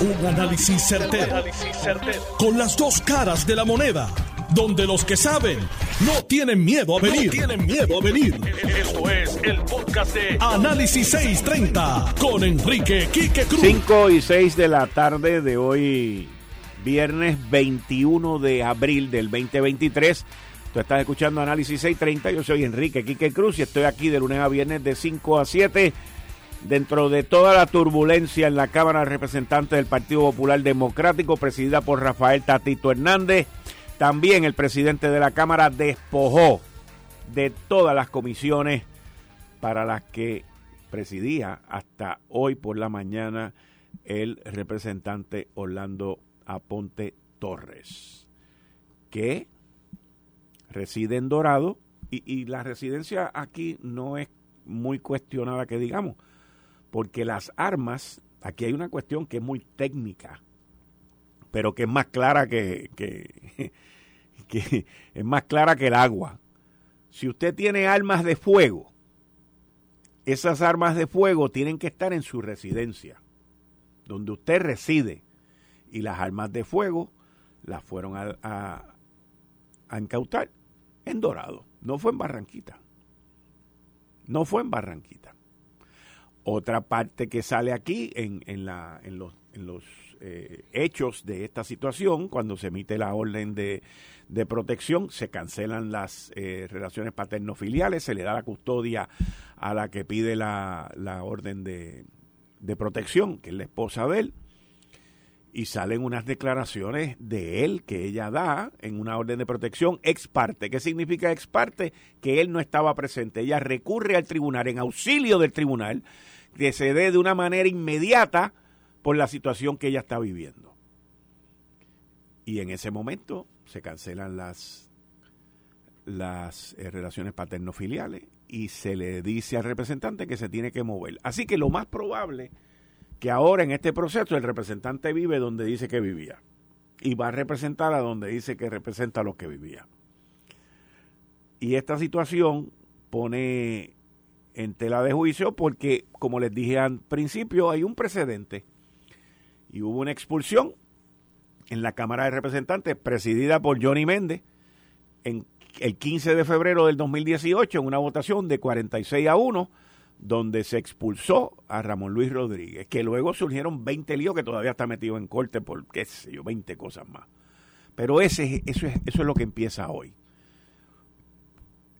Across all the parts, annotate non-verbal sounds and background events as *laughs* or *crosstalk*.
Un análisis certero, Con las dos caras de la moneda. Donde los que saben no tienen miedo a venir. tienen miedo a venir. Esto es el podcast de Análisis 630 con Enrique Quique Cruz. 5 y 6 de la tarde de hoy, viernes 21 de abril del 2023. Tú estás escuchando Análisis 630. Yo soy Enrique Quique Cruz y estoy aquí de lunes a viernes de 5 a 7 dentro de toda la turbulencia en la Cámara de Representantes del Partido Popular Democrático, presidida por Rafael Tatito Hernández, también el presidente de la Cámara despojó de todas las comisiones para las que presidía hasta hoy por la mañana el representante Orlando Aponte Torres, que reside en Dorado y, y la residencia aquí no es muy cuestionada que digamos porque las armas, aquí hay una cuestión que es muy técnica, pero que es más clara que, *laughs* que, es más clara que el agua. Si usted tiene armas de fuego, esas armas de fuego tienen que estar en su residencia, donde usted reside. Y las armas de fuego las fueron a, a, a incautar en Dorado. No fue en Barranquita. No fue en Barranquita. Otra parte que sale aquí en, en, la, en los, en los eh, hechos de esta situación, cuando se emite la orden de, de protección, se cancelan las eh, relaciones paterno-filiales, se le da la custodia a la que pide la, la orden de, de protección, que es la esposa de él, y salen unas declaraciones de él que ella da en una orden de protección ex parte. ¿Qué significa ex parte? Que él no estaba presente. Ella recurre al tribunal en auxilio del tribunal que se dé de una manera inmediata por la situación que ella está viviendo. Y en ese momento se cancelan las, las eh, relaciones paterno-filiales y se le dice al representante que se tiene que mover. Así que lo más probable que ahora en este proceso el representante vive donde dice que vivía y va a representar a donde dice que representa lo que vivía. Y esta situación pone en tela de juicio porque, como les dije al principio, hay un precedente y hubo una expulsión en la Cámara de Representantes presidida por Johnny Méndez en el 15 de febrero del 2018 en una votación de 46 a 1 donde se expulsó a Ramón Luis Rodríguez, que luego surgieron 20 líos que todavía está metido en corte por, qué sé yo, 20 cosas más. Pero ese, eso, es, eso es lo que empieza hoy.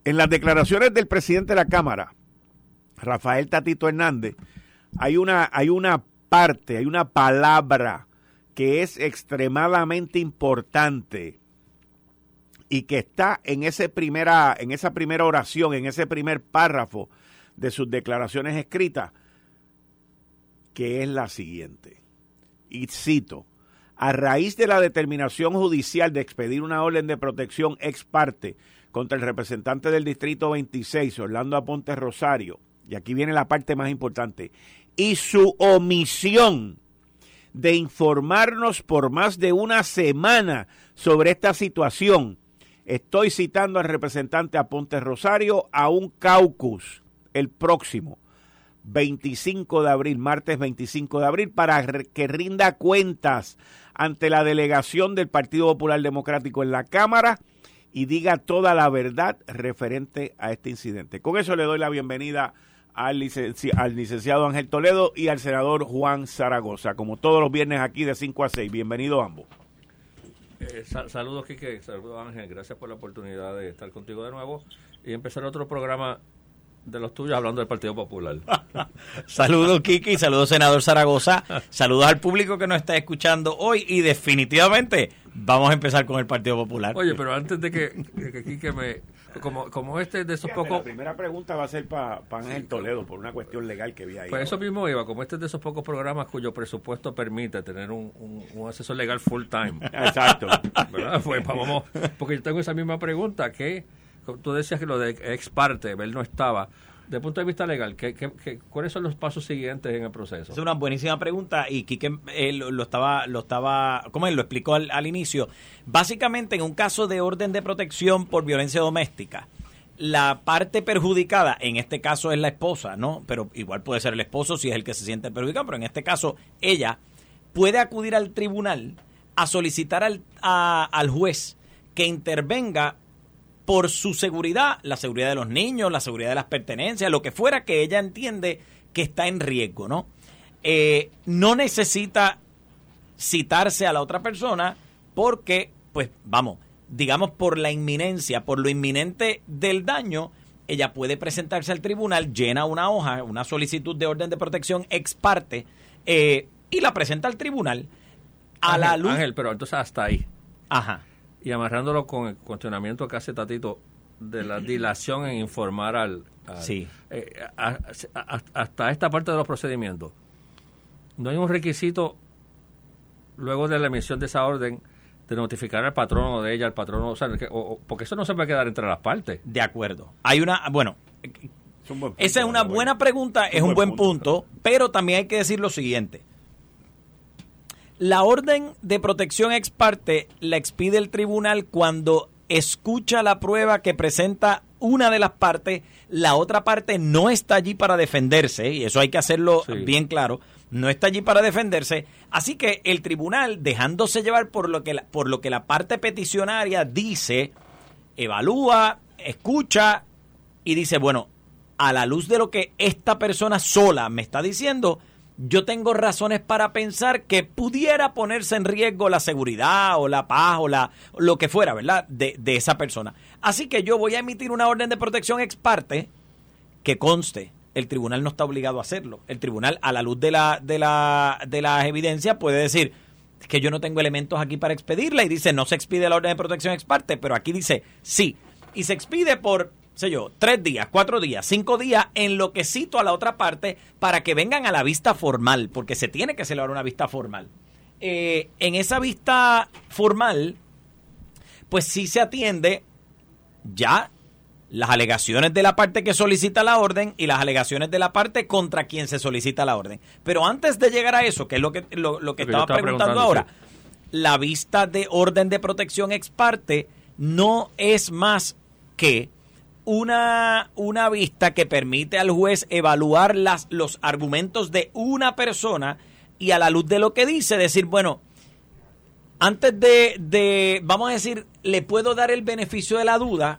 En las declaraciones del presidente de la Cámara, Rafael Tatito Hernández, hay una, hay una parte, hay una palabra que es extremadamente importante y que está en, ese primera, en esa primera oración, en ese primer párrafo de sus declaraciones escritas, que es la siguiente. Y cito, a raíz de la determinación judicial de expedir una orden de protección ex parte contra el representante del Distrito 26, Orlando Aponte Rosario, y aquí viene la parte más importante, y su omisión de informarnos por más de una semana sobre esta situación. Estoy citando al representante Aponte Rosario a un caucus el próximo 25 de abril, martes 25 de abril, para que rinda cuentas ante la delegación del Partido Popular Democrático en la Cámara y diga toda la verdad referente a este incidente. Con eso le doy la bienvenida al, licenciado Ángel Toledo y al senador Juan Zaragoza. Como todos los viernes aquí de 5 a 6. Bienvenidos ambos. Eh, saludos, Quique. Saludos, Ángel. Gracias por la oportunidad de estar contigo de nuevo y empezar otro programa de los tuyos hablando del Partido Popular. *laughs* saludos, Kiki, saludos, senador Zaragoza. Saludos al público que nos está escuchando hoy y definitivamente vamos a empezar con el Partido Popular. Oye, pero antes de que, de que me como, como este de esos pocos... La primera pregunta va a ser para Ángel Toledo, por una cuestión legal que vi ahí. Pues eso mismo iba, como este es de esos pocos programas cuyo presupuesto permite tener un, un, asesor legal full time. *laughs* Exacto. Pues, vamos, porque yo tengo esa misma pregunta, que tú decías que lo de ex parte, él no estaba el punto de vista legal, ¿qué, qué, cuáles son los pasos siguientes en el proceso? Es una buenísima pregunta y Quique eh, lo, estaba, lo estaba, como él lo explicó al, al inicio. Básicamente, en un caso de orden de protección por violencia doméstica, la parte perjudicada, en este caso es la esposa, ¿no? Pero igual puede ser el esposo si es el que se siente perjudicado, pero en este caso ella puede acudir al tribunal a solicitar al, al juez que intervenga por su seguridad, la seguridad de los niños, la seguridad de las pertenencias, lo que fuera que ella entiende que está en riesgo, ¿no? Eh, no necesita citarse a la otra persona porque, pues, vamos, digamos por la inminencia, por lo inminente del daño, ella puede presentarse al tribunal, llena una hoja, una solicitud de orden de protección ex parte eh, y la presenta al tribunal a Ángel, la luz. Ángel, pero entonces hasta ahí. Ajá. Y amarrándolo con el cuestionamiento que hace Tatito de la *clears throat* dilación en informar al... al- Sí. eh, a- a- hasta esta parte de los procedimientos. No hay un requisito luego de la emisión de esa orden de notificar al patrono de ella, al patrono, o sea, que- o- o- porque eso no se puede quedar entre las partes. De acuerdo. Hay una, bueno, Es un buen punto, esa es una buena pregunta, es un buen punto, pero también hay que decir lo siguiente. La orden de protección ex parte la expide el tribunal cuando escucha la prueba que presenta una de las partes, la otra parte no está allí para defenderse, y eso hay que hacerlo Sí. bien claro, no está allí para defenderse, así que el tribunal, dejándose llevar por lo que la, por lo que la parte peticionaria dice, evalúa, escucha y dice, bueno, a la luz de lo que esta persona sola me está diciendo, yo tengo razones para pensar que pudiera ponerse en riesgo la seguridad o la paz o la, lo que fuera, ¿verdad? De, de esa persona. Así que yo voy a emitir una orden de protección ex parte que conste. El tribunal no está obligado a hacerlo. El tribunal, a la luz de la, de la, de las evidencias, puede decir que yo no tengo elementos aquí para expedirla y dice no se expide la orden de protección ex parte, pero aquí dice sí. Y se expide por, sé yo, tres días, cuatro días, cinco días, en lo que cito a la otra parte para que vengan a la vista formal, porque se tiene que celebrar una vista formal. Eh, en esa vista formal, pues sí se atiende ya las alegaciones de la parte que solicita la orden y las alegaciones de la parte contra quien se solicita la orden. Pero antes de llegar a eso, que es lo que, lo, lo que estaba, estaba preguntando, preguntando, ahora, sí. la vista de orden de protección ex parte no es más que una, una vista que permite al juez evaluar las, los argumentos de una persona y a la luz de lo que dice, decir, bueno, antes de, de, vamos a decir, le puedo dar el beneficio de la duda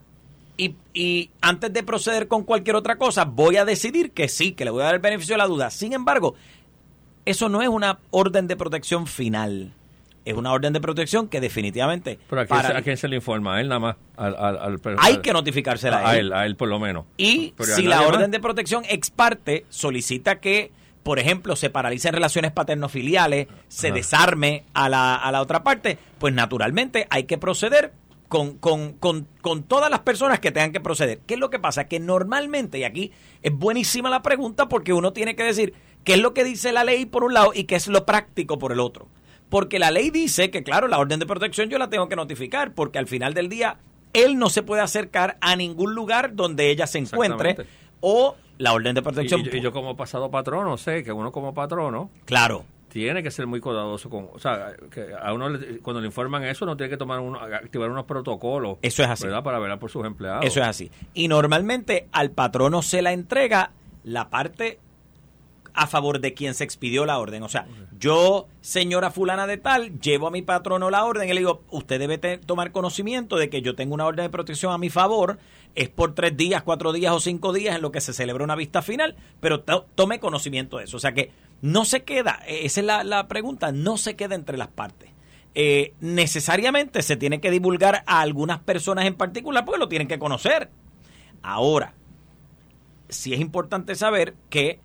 y, y antes de proceder con cualquier otra cosa, voy a decidir que sí, que le voy a dar el beneficio de la duda. Sin embargo, eso no es una orden de protección final. Es una orden de protección que definitivamente Pero ¿a quién, para- se, a quién se le informa? A él nada más. Al, al, al- hay que notificársela a, él, a él por lo menos. y Pero a si la orden más. de protección ex parte solicita que, por ejemplo, se paralicen relaciones paterno-filiales, se Ajá. desarme a la, a la otra parte, pues naturalmente hay que proceder con, con, con, con todas las personas que tengan que proceder. ¿Qué es lo que pasa? Que normalmente, y aquí es buenísima la pregunta porque uno tiene que decir qué es lo que dice la ley por un lado y qué es lo práctico por el otro. Porque la ley dice que, claro, la orden de protección yo la tengo que notificar porque al final del día él no se puede acercar a ningún lugar donde ella se encuentre o la orden de Y, protección. y yo- y yo como pasado patrono sé que uno como patrono claro, tiene que ser muy cuidadoso con, o sea, que a uno le- cuando le informan eso no tiene que tomar uno, activar unos protocolos, Eso es así. ¿verdad? Para velar por sus empleados. eso es así. Y normalmente al patrono se la entrega la parte a favor de quien se expidió la orden. O sea, yo, señora fulana de tal, llevo a mi patrono la orden y le digo, usted debe tomar conocimiento de que yo tengo una orden de protección a mi favor, es por tres días, cuatro días o cinco días en lo que se celebra una vista final, pero to- tome conocimiento de eso. O sea que no se queda, eh, esa es la, la pregunta, no se queda entre las partes. Eh, necesariamente se tiene que divulgar a algunas personas en particular porque lo tienen que conocer. Ahora, sí es importante saber que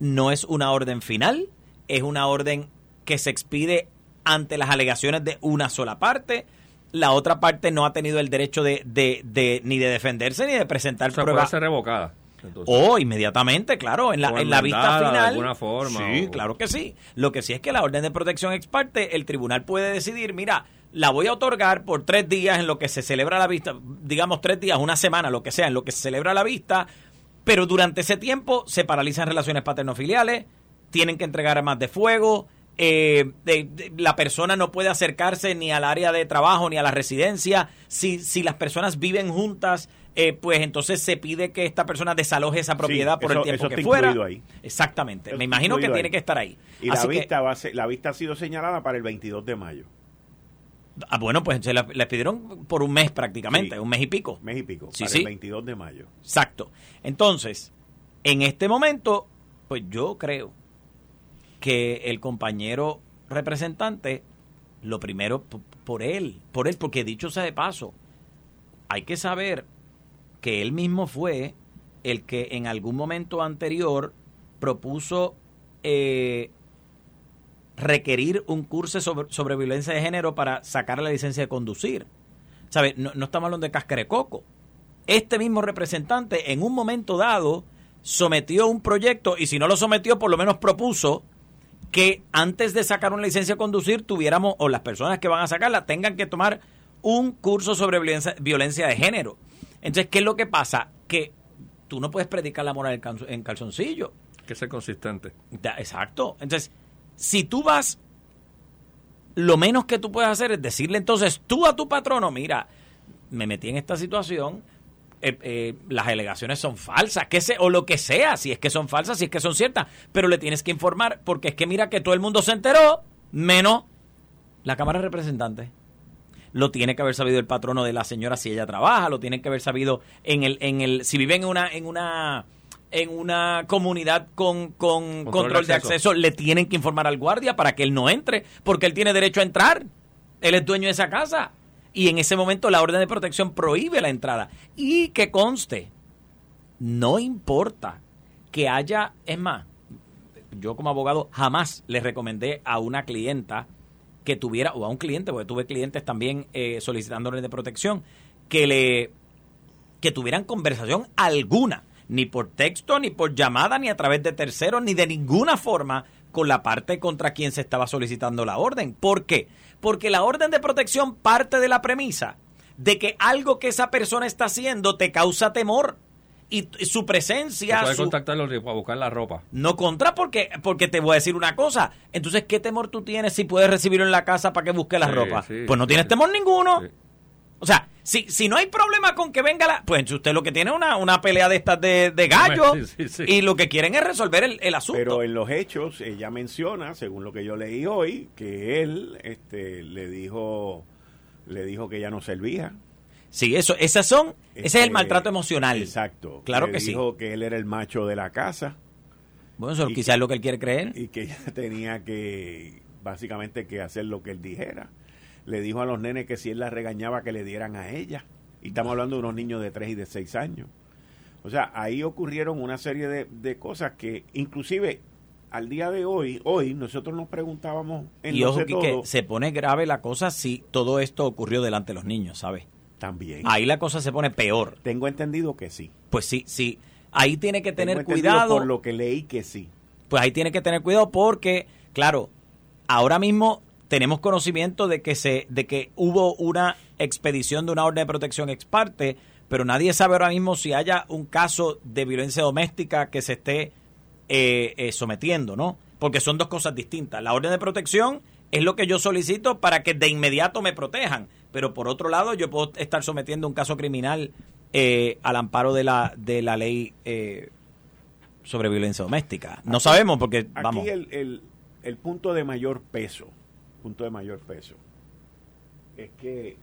no es una orden final, es una orden que se expide ante las alegaciones de una sola parte. La otra parte no ha tenido el derecho de, de- de- ni de defenderse ni de presentar O sea, puede pruebas. ser revocada. entonces. O inmediatamente, claro, en la, en la vista enmendada de final. alguna forma, Sí, o- claro que sí. Lo que sí es que la orden de protección ex parte, el tribunal puede decidir, mira, la voy a otorgar por tres días en lo que se celebra la vista, digamos tres días, una semana, lo que sea, en lo que se celebra la vista, pero durante ese tiempo se paralizan relaciones paterno-filiales, tienen que entregar armas de fuego, eh, la persona no puede acercarse ni al área de trabajo ni a la residencia. Si, si las personas viven juntas, eh, pues entonces se pide que esta persona desaloje esa propiedad por el tiempo que fuera. Ahí. Exactamente. Me imagino que tiene que estar ahí. Y la vista, va la vista ha sido señalada para el 22 de mayo. Ah, bueno, pues se la, pidieron por un mes prácticamente, un mes y pico. Mes y pico, sí, para el 22 de mayo. Exacto. Entonces, en este momento, pues yo creo que el compañero representante, lo primero por él, por él, porque dicho sea de paso, hay que saber que él mismo fue el que en algún momento anterior propuso eh, requerir un curso sobre, violencia de género para sacar la licencia de conducir. ¿Sabe? No, no estamos hablando de cascarecoco. Este mismo representante en un momento dado sometió un proyecto y si no lo sometió por lo menos propuso que antes de sacar una licencia de conducir tuviéramos, o las personas que van a sacarla, tengan que tomar un curso sobre violencia, de género. Entonces, ¿qué es lo que pasa? Que tú no puedes predicar la moral en calzoncillo. Que ser consistente. exacto. Entonces, si tú vas, lo menos que tú puedes hacer es decirle entonces tú a tu patrono, mira, me metí en esta situación, eh, eh, las alegaciones son falsas, que se, o lo que sea, si es que son falsas, si es que son ciertas, pero le tienes que informar, porque es que mira que todo el mundo se enteró, menos la Cámara de Representantes. Lo tiene que haber sabido el patrono de la señora si ella trabaja, lo tiene que haber sabido en el, en el, si viven en una, en una, en una comunidad con, con control, de, acceso. le tienen que informar al guardia para que él no entre, porque él tiene derecho a entrar. Él es dueño de esa casa y en ese momento la orden de protección prohíbe la entrada. Y que conste, no importa que haya, es más, yo como abogado jamás le recomendé a una clienta que tuviera, o a un cliente, porque tuve clientes también eh, solicitando orden de protección, que le que tuvieran conversación alguna, ni por texto, ni por llamada, ni a través de terceros, ni de ninguna forma con la parte contra quien se estaba solicitando la orden. ¿Por qué? Porque la orden de protección parte de la premisa de que algo que esa persona está haciendo te causa temor y su presencia. Puedes contactarlo para buscar la ropa. No contra, porque, porque te voy a decir una cosa. Entonces, ¿qué temor tú tienes si puedes recibirlo en la casa para que busque la ropa? pues no tienes temor ninguno. O sea, si, si no hay problema con que venga la... Pues usted lo que tiene es una, una pelea de estas de, de gallo y lo que quieren es resolver el, el, asunto. Pero en los hechos ella menciona, según lo que yo leí hoy, que él este, le dijo le dijo que ella no servía. Sí, eso, esas son, ese es el este, maltrato emocional. Exacto. Claro que, que sí. Dijo que él era el macho de la casa. Bueno, eso quizás es lo que él quiere creer. Y que ella *laughs* tenía que, básicamente, que hacer lo que él dijera le dijo a los nenes que si él la regañaba que le dieran a ella. Y estamos hablando de unos niños de 3 y de 6 años. O sea, ahí ocurrieron una serie de, cosas que inclusive al día de hoy, hoy nosotros nos preguntábamos en Y ojo que se pone grave la cosa si todo esto ocurrió delante de los niños, ¿sabes? También. Ahí la cosa se pone peor. Tengo entendido que sí. Pues sí, sí. Ahí tiene que tener cuidado. Por lo que leí que sí. Pues ahí tiene que tener cuidado porque, claro, ahora mismo tenemos conocimiento de que se de que hubo una expedición de una orden de protección ex parte, pero nadie sabe ahora mismo si haya un caso de violencia doméstica que se esté eh, eh, sometiendo, ¿no? Porque son dos cosas distintas. La orden de protección es lo que yo solicito para que de inmediato me protejan, pero por otro lado yo puedo estar sometiendo un caso criminal eh, al amparo de la de la ley sobre violencia doméstica. No sabemos porque vamos. Aquí el, el punto de mayor peso punto de mayor peso, es que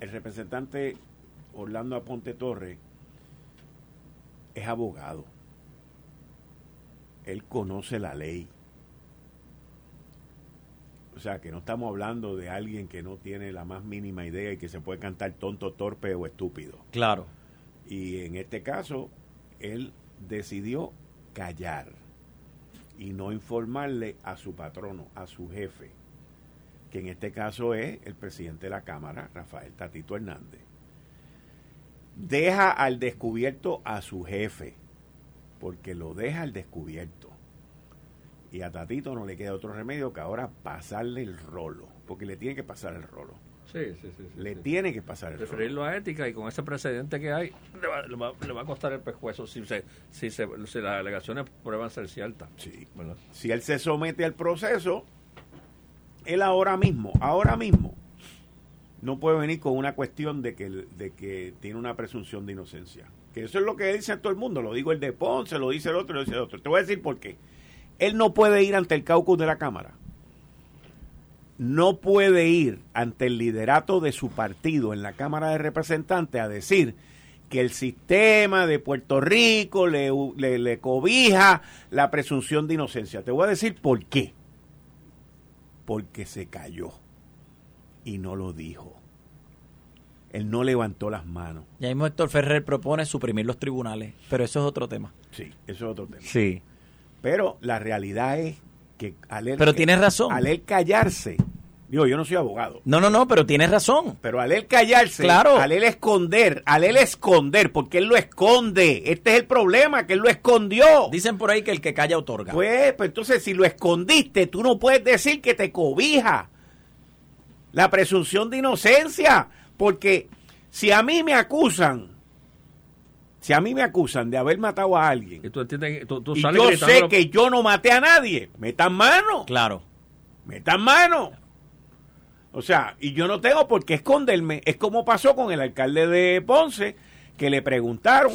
el representante Orlando Aponte Torre es abogado. Él conoce la ley. O sea, que no estamos hablando de alguien que no tiene la más mínima idea y que se puede cantar tonto, torpe o estúpido. Claro. Y en este caso, él decidió callar y no informarle a su patrono, a su jefe, que en este caso es el presidente de la Cámara, Rafael Tatito Hernández. Deja al descubierto a su jefe, porque lo deja al descubierto. Y a Tatito no le queda otro remedio que ahora pasarle el rolo, porque le tiene que pasar el rolo. Sí, sí, sí. sí, le sí. tiene que pasar el Referirlo a ética y con ese precedente que hay, le va, le va- le va a costar el pescuezo si, se, si, se, si las alegaciones prueban ser ciertas. Sí. ¿verdad? Si él se somete al proceso, él ahora mismo, ahora mismo, no puede venir con una cuestión de que, de que tiene una presunción de inocencia. Que eso es lo que dice todo el mundo. Lo digo el de Ponce, lo dice el otro, lo dice el otro. Te voy a decir por qué. Él no puede ir ante el caucus de la Cámara. No puede ir ante el liderato de su partido en la Cámara de Representantes a decir que el sistema de Puerto Rico le, le- le cobija la presunción de inocencia. Te voy a decir por qué. Porque se cayó y no lo dijo. Él no levantó las manos. Ya mismo Héctor Ferrer propone suprimir los tribunales, pero eso es otro tema. Sí, eso es otro tema. Sí. Pero la realidad es que al él, Pero tienes razón. Al él callarse, digo, yo no soy abogado, No, no, no, pero tienes razón. pero al él callarse, Claro. al él esconder, al él esconder, porque él lo esconde. Este es el problema, que él lo escondió. Dicen por ahí que el que calla otorga. Pues, pues entonces si lo escondiste, tú no puedes decir que te cobija la presunción de inocencia, porque si a mí me acusan, si a mí me acusan de haber matado a alguien, Y tú entiendes, tú, tú y sales yo sé lo- que yo no maté a nadie, metan mano, Claro. metan mano. O sea, y yo no tengo por qué esconderme. Es como pasó con el alcalde de Ponce, que le preguntaron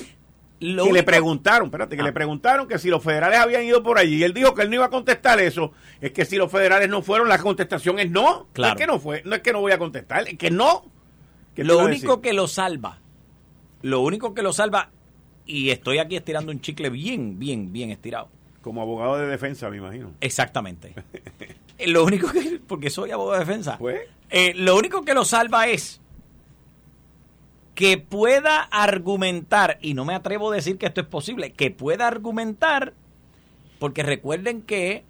Lo que le preguntaron, espérate, que Ah. le preguntaron que si los federales habían ido por allí y él dijo que él no iba a contestar eso, es que si los federales no fueron, la contestación es no. Claro. No es que no fue, no es que no voy a contestar, es que no. ¿Qué te Lo único que lo salva, lo único que lo salva, y estoy aquí estirando un chicle bien, bien, bien estirado. como abogado de defensa, me imagino. Exactamente. Eh, lo único que, porque soy abogado de defensa, Pues. eh, lo único que lo salva es que pueda argumentar, y no me atrevo a decir que esto es posible, que pueda argumentar, porque recuerden que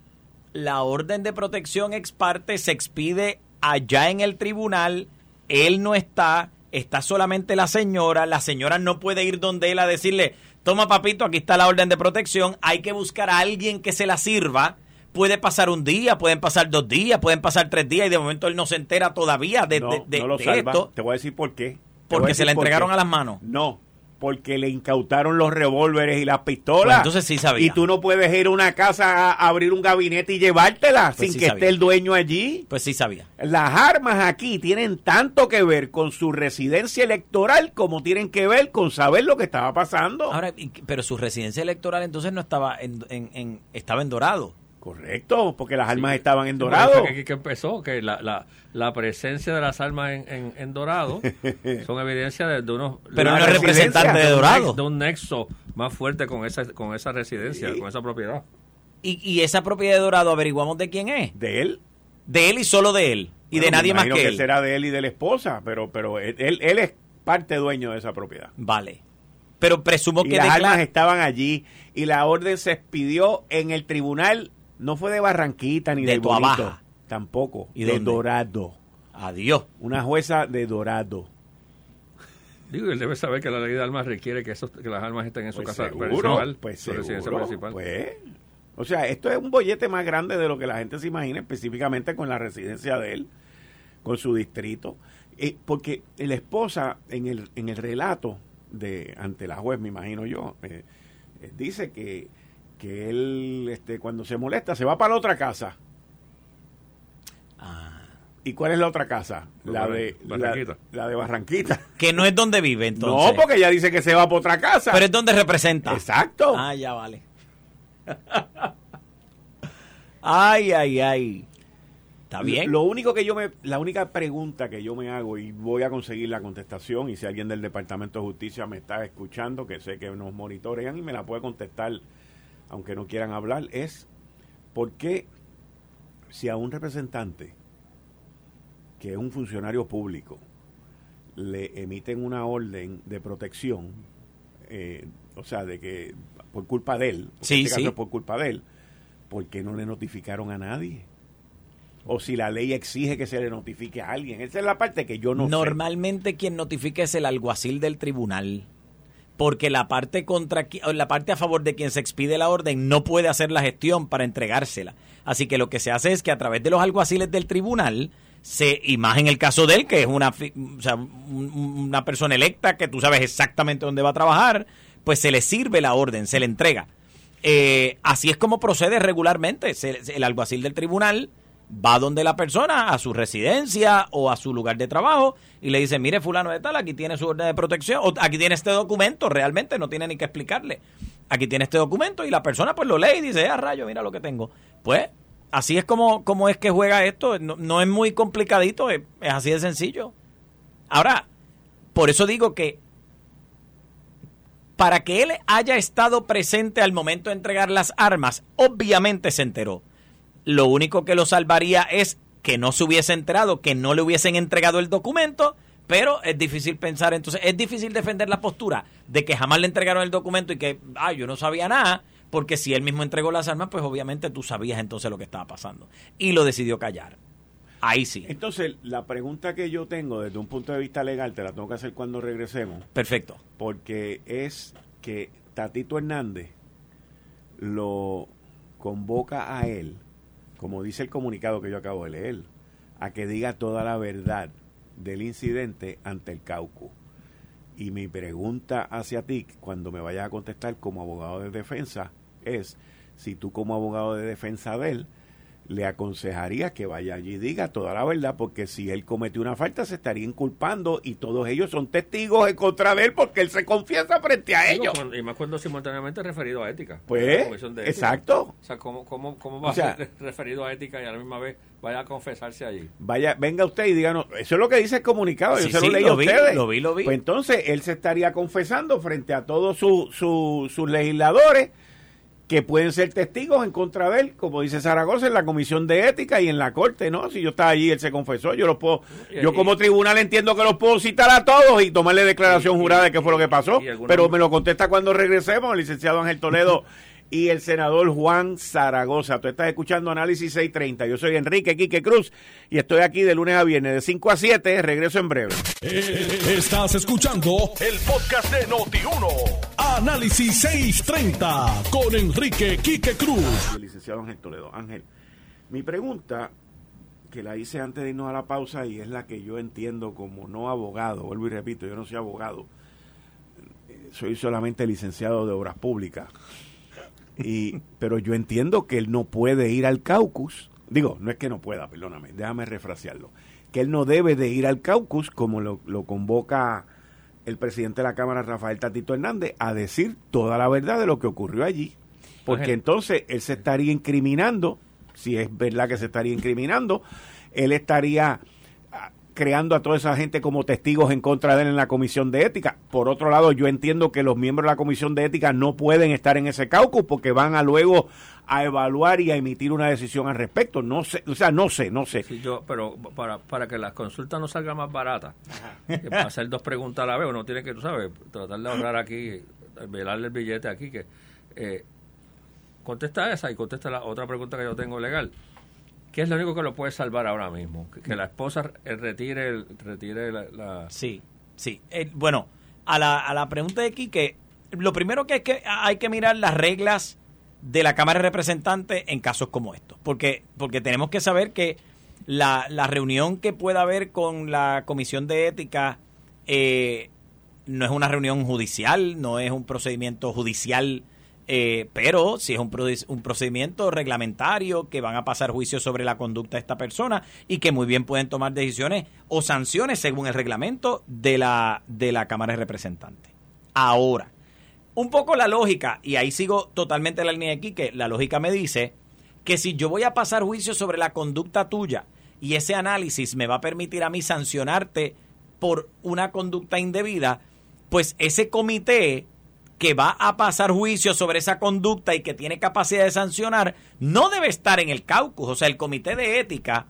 la orden de protección ex parte se expide allá en el tribunal, él no está, está solamente la señora, la señora no puede ir donde él a decirle, toma papito, aquí está la orden de protección, hay que buscar a alguien que se la sirva, puede pasar un día, pueden pasar dos días, pueden pasar tres días y de momento él no se entera todavía de, no, de- de- no lo de salva. esto, Te voy a decir por qué. Porque se la entregaron a las manos. No, porque le incautaron los revólveres y las pistolas. Pues entonces sí sabía. Y tú no puedes ir a una casa a abrir un gabinete y llevártela Pues sin sí que sabía. esté el dueño allí. Pues sí sabía. Las armas aquí tienen tanto que ver con su residencia electoral como tienen que ver con saber lo que estaba pasando. Ahora, pero su residencia electoral entonces no estaba en, en- en- estaba en Dorado. Correcto, porque las armas Sí. estaban en dorado. Que, que empezó, que la, la, la presencia de las armas en, en, en Dorado *laughs* son evidencia de, de unos... Pero Una no es residencia representante de Dorado. De un nexo más fuerte con esa, con esa residencia, Sí. con esa propiedad. Y, y esa propiedad de Dorado, averiguamos de quién es. De él. De él y solo de él. Y Bueno, de me nadie más imagino que él. será de él y de la esposa, pero, pero él, él- él es parte dueño de esa propiedad. Vale. Pero presumo Y que las declara- armas estaban allí y la orden se expidió en el tribunal, no fue de Barranquita ni De de, Bonito, tampoco, ¿Y de dónde? Dorado. Adiós. Una jueza de Dorado. Digo, él debe saber que la ley de armas requiere que, esos, que las armas estén en su Pues casa seguro, principal, pues su residencia principal. pues. O sea, esto es un bollete más grande de lo que la gente se imagina, específicamente con la residencia de él, con su distrito. Eh, porque la esposa, en el, en el relato de ante la juez, me imagino yo, eh, eh, dice que, que él, este, cuando se molesta, se va para la otra casa. Ah. ¿Y cuál es la otra casa? La de la, Barranquita. la de Barranquita. Que no es donde vive, entonces. No, porque ella dice que se va para otra casa. Pero es donde representa. Exacto. Ah, ya vale. ay, ay, ay. Está bien. Lo único que yo me, la única pregunta que yo me hago y voy a conseguir la contestación y si alguien del Departamento de Justicia me está escuchando, que sé que nos monitorean y me la puede contestar, aunque no quieran hablar, es ¿por qué si a un representante que es un funcionario público le emiten una orden de protección, eh, o sea, de que por culpa de él, Sí, este caso sí. es por culpa de él, ¿por qué no le notificaron a nadie? o si la ley exige que se le notifique a alguien. Esa es la parte que yo no sé. Normalmente quien notifica es el alguacil del tribunal. Porque la parte contra la parte a favor de quien se expide la orden no puede hacer la gestión para entregársela. Así que lo que se hace es que a través de los alguaciles del tribunal se, y más en el caso de él, que es una, o sea, una persona electa que tú sabes exactamente dónde va a trabajar, pues se le sirve la orden, se le entrega. Eh, así es como procede regularmente. el alguacil del tribunal va donde la persona, a su residencia o a su lugar de trabajo, y le dice, mire fulano de tal, aquí tiene su orden de protección, o aquí tiene este documento, realmente no tiene ni que explicarle. Aquí tiene este documento y la persona pues lo lee y dice, ah, rayo, mira lo que tengo. Pues así es como, como es que juega esto, no, es muy complicadito, es así de sencillo. Ahora, por eso digo que para que él haya estado presente al momento de entregar las armas, obviamente se enteró. Lo único que lo salvaría es que no se hubiese enterado, que no le hubiesen entregado el documento, pero es difícil pensar, entonces es difícil defender la postura de que jamás le entregaron el documento y que, ah, yo no sabía nada, porque si él mismo entregó las armas, pues obviamente tú sabías entonces lo que estaba pasando. Y lo decidió callar. Ahí sí. Entonces, la pregunta que yo tengo desde un punto de vista legal, te la tengo que hacer cuando regresemos. Perfecto. Porque es que Tatito Hernández lo convoca a él, como dice el comunicado que yo acabo de leer, a que diga toda la verdad del incidente ante el Cauco. Y mi pregunta hacia ti, cuando me vayas a contestar como abogado de defensa, es si tú como abogado de defensa de él, le aconsejaría que vaya allí y diga toda la verdad, porque si él cometió una falta se estaría inculpando y todos ellos son testigos en contra de él porque él se confiesa frente a ellos. y más cuando simultáneamente referido a ética. Pues, exacto. O sea, ¿cómo, cómo, cómo va a ser *laughs* referido a ética y a la misma vez vaya a confesarse allí? Vaya, venga usted y díganos, eso es lo que dice el comunicado, yo se lo leí a ustedes. Lo vi, lo vi. Pues entonces él se estaría confesando frente a todos sus legisladores que pueden ser testigos en contra de él, como dice Zaragoza, en la comisión de ética y en la corte, ¿no? Si yo estaba allí, él se confesó, yo los puedo, yo como tribunal entiendo que los puedo citar a todos y tomarle declaración jurada de qué fue lo que pasó, pero me lo contesta cuando regresemos, el licenciado Ángel Toledo *laughs* y el senador Juan Zaragoza. Tú estás escuchando Análisis 630. Yo soy Enrique Quique Cruz y estoy aquí de lunes a viernes de 5 a 7. Regreso en breve. Eh, estás escuchando el podcast de Noti1. Análisis 630 con Enrique Quique Cruz. El licenciado Ángel Toledo. Ángel, mi pregunta que la hice antes de irnos a la pausa y es la que yo entiendo como no abogado, vuelvo y repito, yo no soy abogado, soy solamente licenciado de obras públicas y, pero yo entiendo que él no puede ir al caucus. Digo, no es que no pueda, perdóname, déjame refrasearlo. Que él no debe de ir al caucus como lo, lo convoca el presidente de la Cámara, Rafael Tatito Hernández, a decir toda la verdad de lo que ocurrió allí. Porque entonces él se estaría incriminando, si es verdad que se estaría incriminando, él estaría creando a toda esa gente como testigos en contra de él en la comisión de ética. Por otro lado, yo entiendo que los miembros de la comisión de ética no pueden estar en ese caucus porque van a luego a evaluar y a emitir una decisión al respecto. No sé, o sea, no sé, no sé. yo, pero para, para que las consultas no salgan más baratas, para hacer dos preguntas a la vez, uno tiene que, tú sabes, tratar de ahorrar aquí, velarle el billete aquí, que eh, contesta esa y contesta la otra pregunta que yo tengo legal ¿Qué es lo único que lo puede salvar ahora mismo? Que, la esposa retire, retire la, Sí, sí. Eh, bueno, a la, a la pregunta de Quique, lo primero que, es que hay que mirar las reglas de la Cámara de Representantes en casos como estos. Porque, porque tenemos que saber que la, la reunión que pueda haber con la Comisión de Ética eh, no es una reunión judicial, no es un procedimiento judicial eh, pero si es un, un, procedimiento reglamentario que van a pasar juicio sobre la conducta de esta persona y que muy bien pueden tomar decisiones o sanciones según el reglamento de la, de la Cámara de Representantes. Ahora, un poco la lógica, y ahí sigo totalmente la línea de aquí, que la lógica me dice que si yo voy a pasar juicio sobre la conducta tuya y ese análisis me va a permitir a mí sancionarte por una conducta indebida, pues ese comité que va a pasar juicio sobre esa conducta y que tiene capacidad de sancionar, no debe estar en el caucus. O sea, el comité de ética,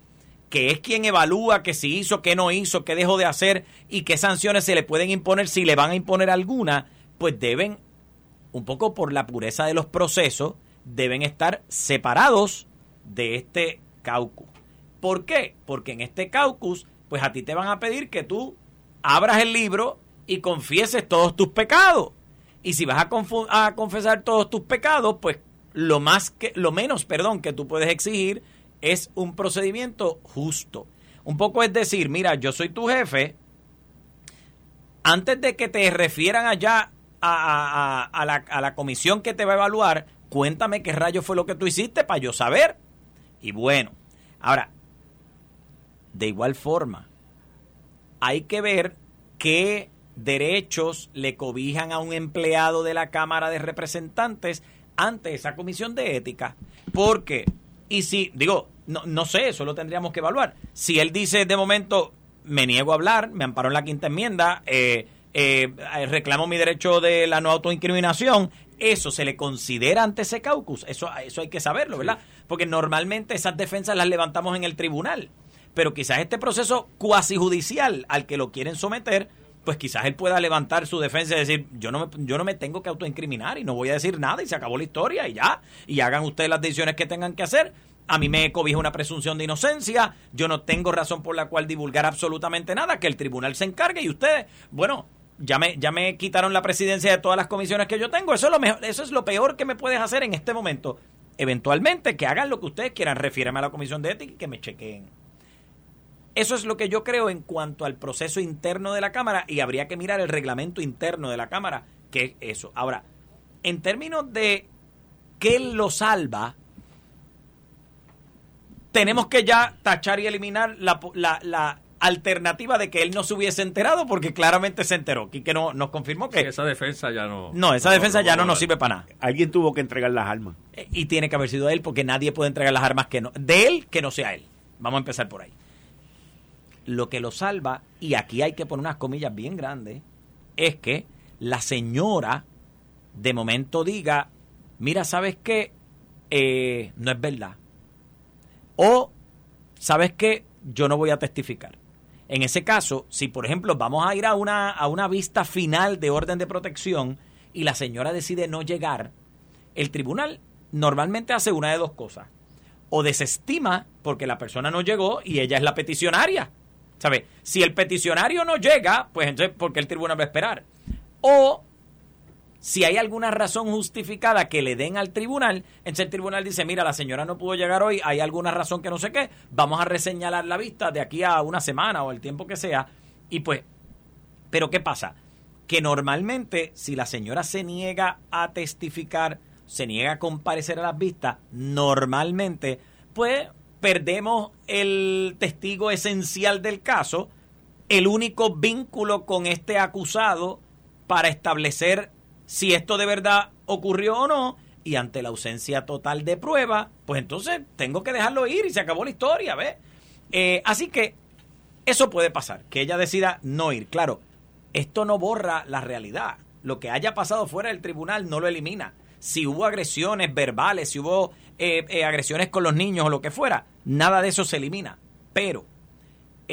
que es quien evalúa que si hizo, qué no hizo, qué dejó de hacer y qué sanciones se le pueden imponer, si le van a imponer alguna, pues deben, un poco por la pureza de los procesos, deben estar separados de este caucus. ¿Por qué? Porque en este caucus, pues a ti te van a pedir que tú abras el libro y confieses todos tus pecados. Y si vas a, a confesar todos tus pecados, pues lo más que lo menos, perdón, que tú puedes exigir es un procedimiento justo. Un poco es decir, mira, yo soy tu jefe, antes de que te refieran allá a, la, a la comisión que te va a evaluar, cuéntame qué rayo fue lo que tú hiciste para yo saber. Y bueno, ahora, de igual forma, hay que ver qué derechos le cobijan a un empleado de la Cámara de Representantes ante esa comisión de ética. Porque, y si, digo, no, no sé, eso lo tendríamos que evaluar. Si él dice de momento, me niego a hablar, me amparó en la quinta enmienda, eh, eh, reclamo mi derecho de la no autoincriminación, eso se le considera ante ese caucus, eso, eso hay que saberlo, ¿verdad? Porque normalmente esas defensas las levantamos en el tribunal, pero quizás este proceso cuasi judicial al que lo quieren someter, pues quizás él pueda levantar su defensa y decir, yo no, me, yo no me tengo que autoincriminar y no voy a decir nada y se acabó la historia y ya, y hagan ustedes las decisiones que tengan que hacer. A mí me cobija una presunción de inocencia, yo no tengo razón por la cual divulgar absolutamente nada, que el tribunal se encargue y ustedes, bueno, ya me, ya me quitaron la presidencia de todas las comisiones que yo tengo, eso es lo mejor, eso es lo peor que me puedes hacer en este momento. Eventualmente, que hagan lo que ustedes quieran, refiérame a la comisión de ética y que me chequeen. Eso es lo que yo creo en cuanto al proceso interno de la Cámara y habría que mirar el reglamento interno de la Cámara, que es eso. Ahora, en términos de qué lo salva, tenemos que ya tachar y eliminar la, la, alternativa de que él no se hubiese enterado porque claramente se enteró. que no, nos confirmó que... esa defensa ya no... No, esa defensa ya no nos sirve para nada. Alguien tuvo que entregar las armas. Eh, y tiene que haber sido él porque nadie puede entregar las armas que no, de él que no sea él. Vamos a empezar por ahí lo que lo salva, y aquí hay que poner unas comillas bien grandes, es que la señora de momento diga, mira, ¿sabes qué? Eh, no es verdad. O, ¿sabes qué? Yo no voy a testificar. En ese caso, si por ejemplo vamos a ir a una, a una vista final de orden de protección y la señora decide no llegar, el tribunal normalmente hace una de dos cosas. O desestima porque la persona no llegó y ella es la peticionaria ¿Sabe? Si el peticionario no llega, pues entonces, ¿por qué el tribunal va a esperar? O si hay alguna razón justificada que le den al tribunal, entonces el tribunal dice, mira, la señora no pudo llegar hoy, hay alguna razón que no sé qué, vamos a reseñalar la vista de aquí a una semana o el tiempo que sea. Y pues, ¿pero qué pasa? Que normalmente si la señora se niega a testificar, se niega a comparecer a las vistas, normalmente, pues perdemos el testigo esencial del caso, el único vínculo con este acusado para establecer si esto de verdad ocurrió o no, y ante la ausencia total de prueba, pues entonces tengo que dejarlo ir y se acabó la historia, ¿ves? Eh, así que eso puede pasar, que ella decida no ir. Claro, esto no borra la realidad. Lo que haya pasado fuera del tribunal no lo elimina. Si hubo agresiones verbales, si hubo eh, eh, agresiones con los niños o lo que fuera, nada de eso se elimina. Pero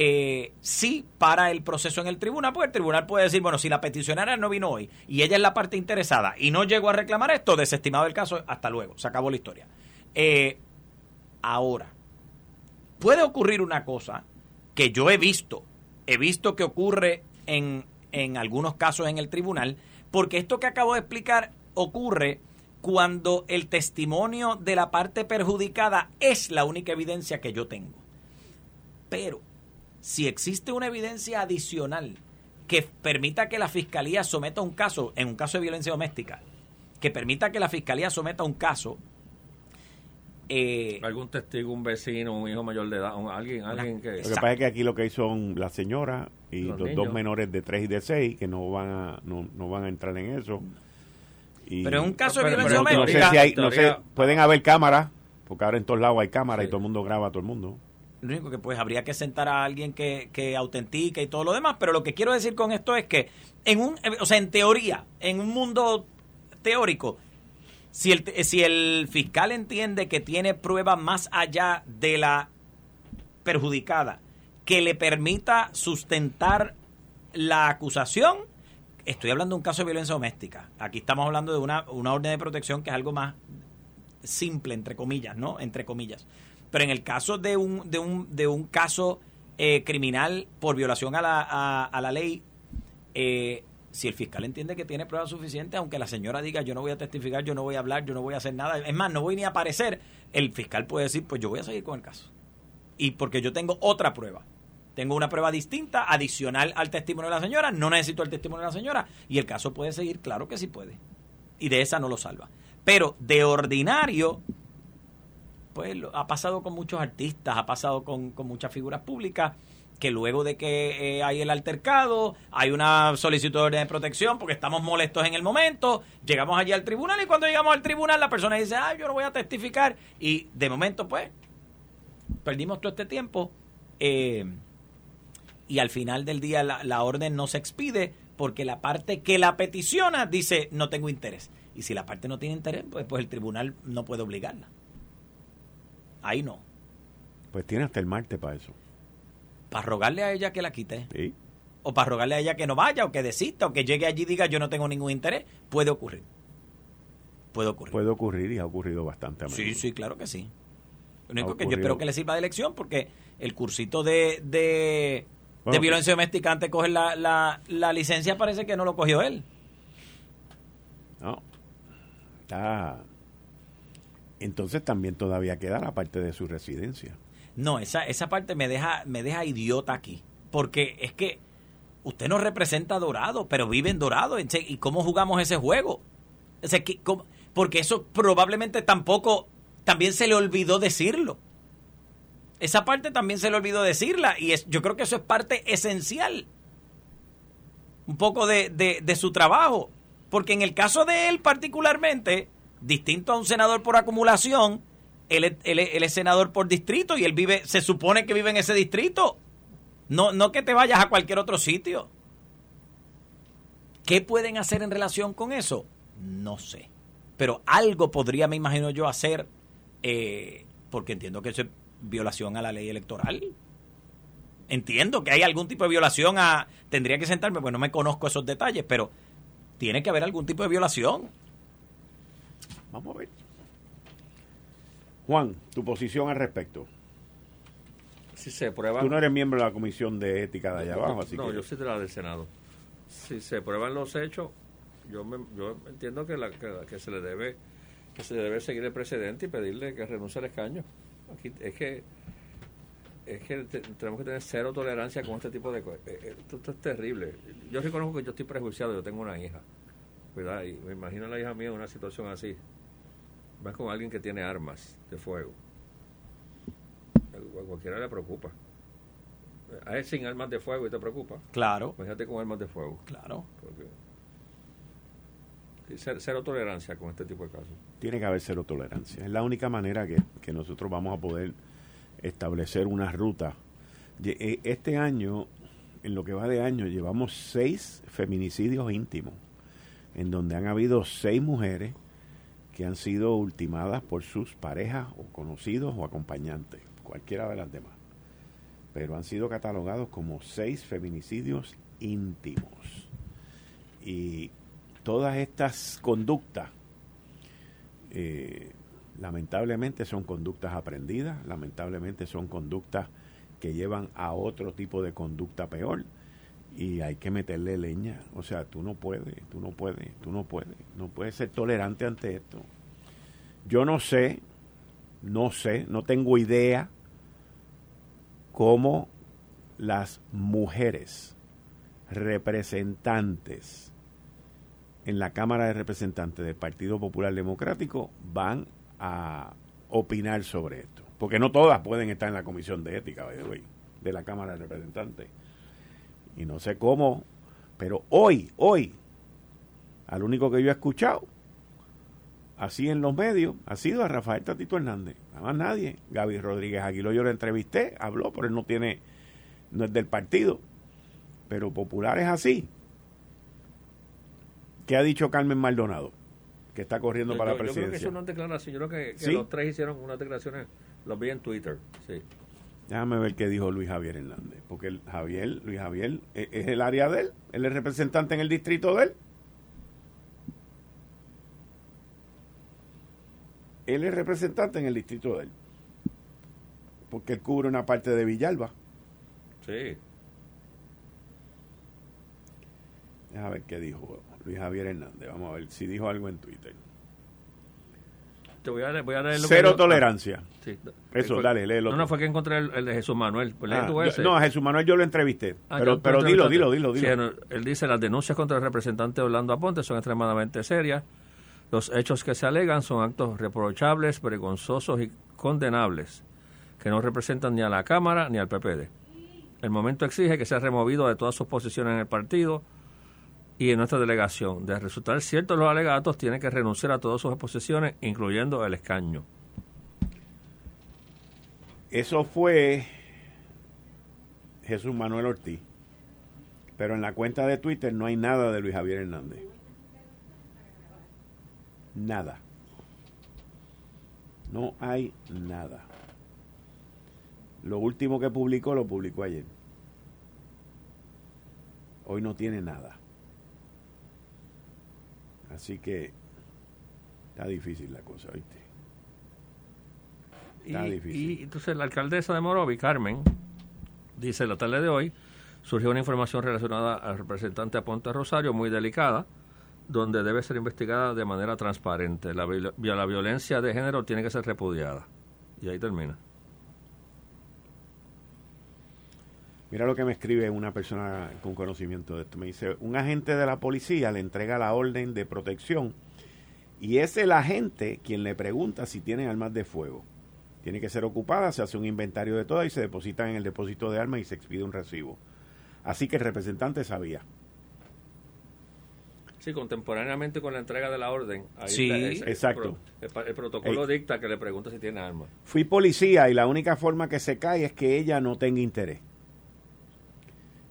eh, sí para el proceso en el tribunal, porque el tribunal puede decir, bueno, si la peticionaria no vino hoy y ella es la parte interesada y no llegó a reclamar esto, desestimado el caso, hasta luego, se acabó la historia. Eh, ahora, puede ocurrir una cosa que yo he visto, he visto que ocurre en, en algunos casos en el tribunal, porque esto que acabo de explicar ocurre cuando el testimonio de la parte perjudicada es la única evidencia que yo tengo. Pero si existe una evidencia adicional que permita que la fiscalía someta un caso, en un caso de violencia doméstica, que permita que la fiscalía someta un caso. Eh, Algún testigo, un vecino, un hijo mayor de edad, alguien, alguien que. Lo que pasa es que aquí lo que hay son la señora y los, dos menores de 3 y de 6 que no van a, no, no van a entrar en eso pero en un caso de violencia doméstica. No sé pueden haber cámaras, porque ahora en todos lados hay cámaras y todo el mundo graba a todo el mundo. Lo único que pues habría que sentar a alguien que, que autentique y todo lo demás, pero lo que quiero decir con esto es que en un, o sea, en teoría, en un mundo teórico, si el, si el fiscal entiende que tiene pruebas más allá de la perjudicada que le permita sustentar la acusación, Estoy hablando de un caso de violencia doméstica. Aquí estamos hablando de una, orden de protección que es algo más simple, entre comillas, ¿no? Entre comillas. Pero en el caso de un, de un, de un caso eh, criminal por violación a la, a, la ley, eh, si el fiscal entiende que tiene pruebas suficientes, aunque la señora diga yo no voy a testificar, yo no voy a hablar, yo no voy a hacer nada, es más, no voy ni a aparecer, el fiscal puede decir pues yo voy a seguir con el caso. Y porque yo tengo otra prueba. Tengo una prueba distinta, adicional al testimonio de la señora, no necesito el testimonio de la señora, y el caso puede seguir, claro que sí puede. Y de esa no lo salva. Pero de ordinario, pues ha pasado con muchos artistas, ha pasado con, muchas figuras públicas, que luego de que eh, hay el altercado, hay una solicitud de protección porque estamos molestos en el momento, llegamos allí al tribunal y cuando llegamos al tribunal la persona dice, ah, yo no voy a testificar y de momento pues perdimos todo este tiempo eh, y al final del día la, orden no se expide porque la parte que la peticiona dice no tengo interés. Y si la parte no tiene interés, pues, pues el tribunal no puede obligarla. Ahí no. Pues tiene hasta el martes para eso. Para rogarle a ella que la quite. O para rogarle a ella que no vaya, o que desista, o que llegue allí y diga yo no tengo ningún interés. Puede ocurrir. Puede ocurrir. Puede ocurrir y ha ocurrido bastante a Sí, sí, claro que sí. Lo único que yo espero que le sirva de elección porque el cursito de, de, violencia doméstica antes de coger la, la, la licencia parece que no lo cogió él. No. Está entonces también todavía queda la parte de su residencia. No, esa, esa parte me deja, me deja idiota aquí. Porque es que usted nos representa Dorado, pero vive en Dorado. ¿Y cómo jugamos ese juego? porque eso probablemente tampoco, también se le olvidó decirlo. Esa parte también se le olvidó decirla y es, yo creo que eso es parte esencial. Un poco de, de, su trabajo. Porque en el caso de él particularmente, distinto a un senador por acumulación, él, es senador por distrito y él vive, se supone que vive en ese distrito. No, no que te vayas a cualquier otro sitio. ¿Qué pueden hacer en relación con eso? No sé. Pero algo podría, me imagino yo, hacer, eh, porque entiendo que eso es violación a la ley electoral. Entiendo que hay algún tipo de violación a... Tendría que sentarme, pues no me conozco esos detalles, pero tiene que haber algún tipo de violación. Vamos a ver. Juan, tu posición al respecto. Si se prueba. Tú no eres miembro de la comisión de ética de allá abajo, así no, yo soy de la del Senado. Si se prueban los hechos, yo, yo entiendo que, la, que, se le debe que se debe seguir el precedente y pedirle que renuncie al escaño. Aquí es que es que tenemos que tener cero tolerancia con este tipo de cosas. Eh, eh, esto, es terrible. Yo reconozco que yo estoy prejuiciado, yo tengo una hija. ¿verdad? Y me imagino a la hija mía en una situación así. Vas con alguien que tiene armas de fuego. A cualquiera le preocupa. A él sin armas de fuego y te preocupa. Claro. Fíjate con armas de fuego. Claro. Cero, tolerancia con este tipo de casos. Tiene que haber cero tolerancia. Es la única manera que, que nosotros vamos a poder establecer una ruta. Eh, este año, en lo que va de año, llevamos seis feminicidios íntimos, en donde han habido seis mujeres que han sido ultimadas por sus parejas o conocidos o acompañantes, cualquiera de las demás. Pero han sido catalogados como seis feminicidios íntimos. Y todas estas conductas, eh, lamentablemente son conductas aprendidas, lamentablemente son conductas que llevan a otro tipo de conducta peor y hay que meterle leña. O sea, tú no puedes, tú no puedes, tú no puedes, no puedes ser tolerante ante esto. Yo no sé, no sé, no tengo idea cómo las mujeres representantes en la Cámara de Representantes del Partido Popular Democrático van a opinar sobre esto. Porque no todas pueden estar en la Comisión de Ética de la Cámara de Representantes y no sé cómo, pero hoy, hoy, al único que yo he escuchado, así en los medios, ha sido a Rafael Tatito Hernández, nada más nadie. Gaby Rodríguez Aguiló yo lo entrevisté, habló, pero él no tiene, no es del partido, pero popular es así. ¿Qué ha dicho Carmen Maldonado? Que está corriendo para la presidencia. Yo creo que es declaración, yo creo que, los tres hicieron unas declaraciones, los vi en Twitter, sí. Déjame ver qué dijo Luis Javier Hernández, porque el Javier, Luis Javier e, es, el área de él, él es representante en el distrito de él. Él es representante en el distrito de él. Porque él cubre una parte de Villalba. Sí. Déjame ver qué dijo Luis Javier Hernández. Vamos a ver si dijo algo en Twitter. Te voy a leer, voy a leer lo Cero que- tolerancia. Sí. Eso, Fue- dale, léelo No, no, fue que encontré el, el de Jesús Manuel. Pues Ah, yo- no, a Jesús Manuel yo lo entrevisté. Ah, pero pero dilo, dilo, dilo, dilo. Sí, él dice, las denuncias contra el representante Orlando Aponte son extremadamente serias. Los hechos que se alegan son actos reprochables, vergonzosos y condenables, que no representan ni a la Cámara ni al PPD. El momento exige que sea removido de todas sus posiciones en el partido y en nuestra delegación. De resultar ciertos los alegatos, tiene que renunciar a todas sus posiciones, incluyendo el escaño. Eso fue Jesús Manuel Ortiz. Pero en la cuenta de Twitter no hay nada de Luis Javier Hernández. Nada. No hay nada. Lo último que publicó lo publicó ayer. Hoy no tiene nada. Así que está difícil la cosa, ¿viste? Está y, difícil. y entonces la alcaldesa de Morovi, Carmen, dice la tarde de hoy, surgió una información relacionada al representante Aponte Rosario muy delicada, donde debe ser investigada de manera transparente. La violencia de género tiene que ser repudiada. Y ahí termina. Mira lo que me escribe una persona con conocimiento de esto. Me dice, un agente de la policía le entrega la orden de protección y es el agente quien le pregunta si tienen armas de fuego. Tiene que ser ocupada, se hace un inventario de todas y se depositan en el depósito de armas y se expide un recibo. Así que el representante sabía. Sí, contemporáneamente con la entrega de la orden. ahí Sí. está ese- el Exacto. El, protocolo Ey. dicta que le pregunta si tiene armas. Fui policía y la única forma que se cae es que ella no tenga interés.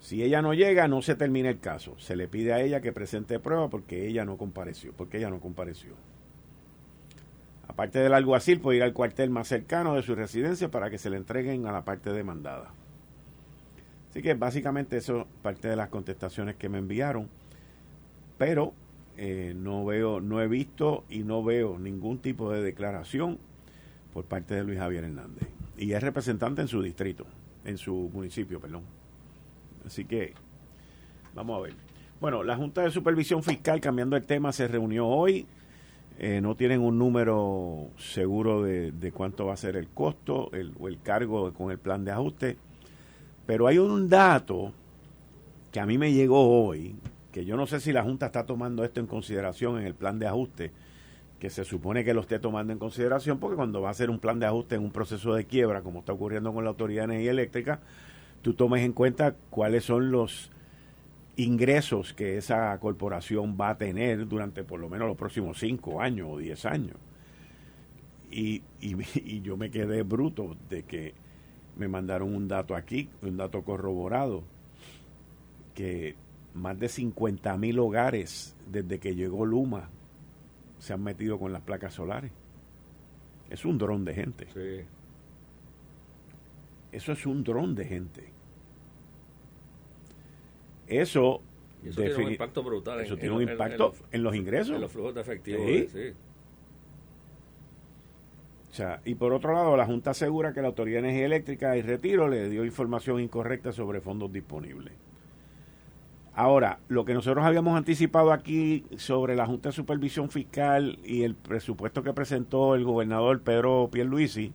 Si ella no llega, no se termina el caso. Se le pide a ella que presente prueba porque ella no compareció, porque ella no compareció. Aparte del alguacil, puede ir al cuartel más cercano de su residencia para que se le entreguen a la parte demandada. Así que básicamente eso es parte de las contestaciones que me enviaron. Pero eh, no veo, no he visto y no veo ningún tipo de declaración por parte de Luis Javier Hernández. Y es representante en su distrito, en su municipio, perdón. Así que, vamos a ver. Bueno, la Junta de Supervisión Fiscal, cambiando el tema, se reunió hoy. Eh, no tienen un número seguro de, cuánto va a ser el costo o el cargo con el plan de ajuste. Pero hay un dato que a mí me llegó hoy, que yo no sé si la Junta está tomando esto en consideración en el plan de ajuste, que se supone que lo esté tomando en consideración, porque cuando va a hacer un plan de ajuste en un proceso de quiebra, como está ocurriendo con la Autoridad de Energía Eléctrica, tú tomes en cuenta cuáles son los ingresos que esa corporación va a tener durante por lo menos los próximos 5 años o 10 años. Y, y, *laughs* y yo me quedé bruto de que me mandaron un dato aquí, un dato corroborado, que más de 50 mil hogares desde que llegó Luma se han metido con las placas solares. Es un dron de gente. Sí. Eso es un dron de gente. Eso, eso tiene un impacto brutal. en- eso en tiene un en- en impacto los- en los ingresos. en los flujos de efectivo. Sí. sí. O sea, y por otro lado, la Junta asegura que la Autoridad de Energía Eléctrica y Retiro le dio información incorrecta sobre fondos disponibles. Ahora, lo que nosotros habíamos anticipado aquí sobre la Junta de Supervisión Fiscal y el presupuesto que presentó el gobernador Pedro Pierluisi,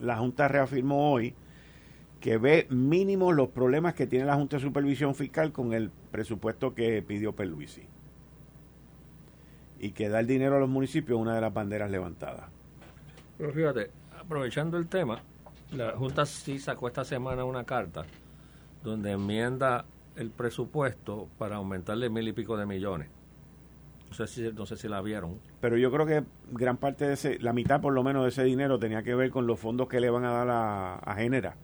la Junta reafirmó hoy que ve mínimos los problemas que tiene la Junta de Supervisión Fiscal con el presupuesto que pidió Pierluisi. Y que dar dinero a los municipios una de las banderas levantadas. Pero fíjate, aprovechando el tema, la Junta sí sacó esta semana una carta donde enmienda el presupuesto para aumentarle mil y pico de millones. No sé si, no sé si la vieron. Pero yo creo que gran parte de ese, la mitad por lo menos de ese dinero tenía que ver con los fondos que le van a dar a, a Genera,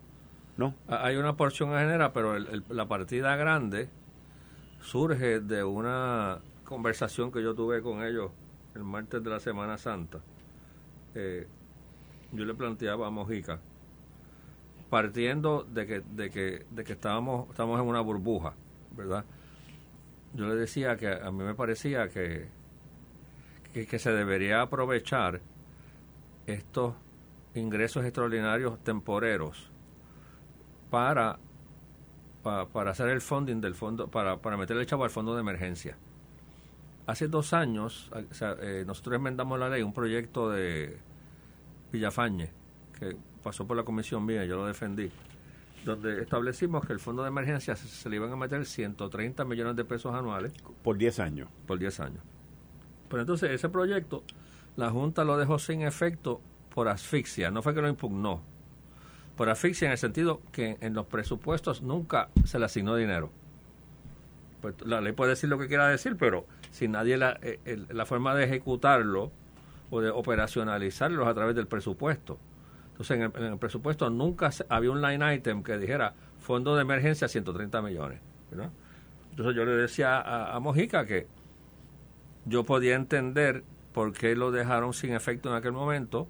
¿no? Ah, Hay una porción a generar, pero la partida grande surge de una conversación que yo tuve con ellos el martes de la Semana Santa. Eh, yo le planteaba a Mojica, partiendo de que, de que, de que estábamos, en una burbuja, ¿verdad? Yo le decía que a mí me parecía que, que, que se debería aprovechar estos ingresos extraordinarios temporeros para, pa- para hacer el funding del fondo, para, para meterle el chavo al fondo de emergencia. hace dos años, eh, nosotros enmendamos la ley, un proyecto de Villafañe, que pasó por la comisión mía, yo lo defendí, donde establecimos que el fondo de emergencia se, le iban a meter 130 millones de pesos anuales. Por 10 años. Por 10 años. Pero entonces ese proyecto, la Junta lo dejó sin efecto por asfixia, no fue que lo impugnó, por asfixia en el sentido que en los presupuestos nunca se le asignó dinero. Pues la ley puede decir lo que quiera decir, pero si nadie la, eh, la forma de ejecutarlo o de operacionalizarlo a través del presupuesto. Entonces, en el, presupuesto nunca había un line item que dijera fondo de emergencia 130 millones. Entonces, yo le decía a, a, Mojica que yo podía entender por qué lo dejaron sin efecto en aquel momento,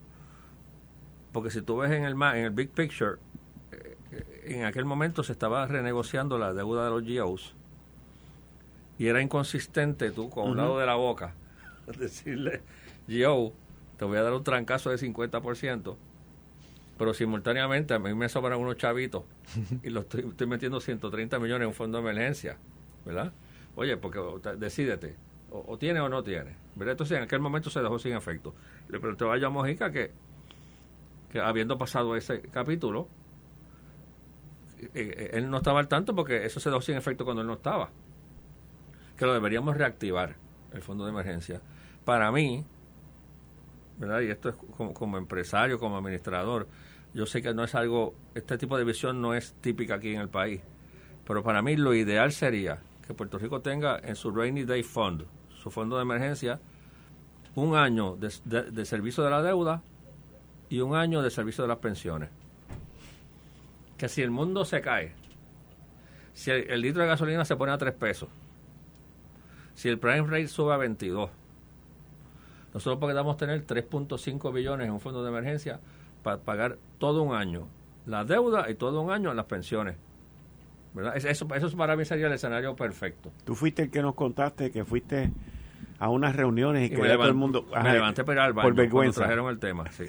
porque si tú ves en el, en el big picture, eh, en aquel momento se estaba renegociando la deuda de los GOs y era inconsistente tú con un lado de la boca *laughs* decirle, yo te voy a dar un trancazo de 50%, pero simultáneamente a mí me sobran unos chavitos *laughs* y los estoy, metiendo 130 millones en un fondo de emergencia, ¿verdad? Oye, porque decídete, o, tiene o no tiene, ¿verdad? Entonces en aquel momento se dejó sin efecto. Le pregunté a Mojica que, que habiendo pasado ese capítulo, eh, eh, él no estaba al tanto porque eso se dejó sin efecto cuando él no estaba que lo deberíamos reactivar, el fondo de emergencia. Para mí, ¿verdad? Y esto es como, empresario, como administrador, yo sé que no es algo, este tipo de visión no es típica aquí en el país, pero para mí lo ideal sería que Puerto Rico tenga en su Rainy Day Fund, su fondo de emergencia, un año de, servicio de la deuda y un año de servicio de las pensiones. Que si el mundo se cae, si el litro de gasolina se pone a tres pesos, si el prime rate sube a 22, nosotros podemos tener 3.5 billones en un fondo de emergencia para pagar todo un año la deuda y todo un año las pensiones. ¿verdad? Eso, eso para mí sería el escenario perfecto. Tú fuiste el que nos contaste que fuiste a unas reuniones y, que todo el mundo... me levanté para al baño por vergüenza. trajeron el tema, sí.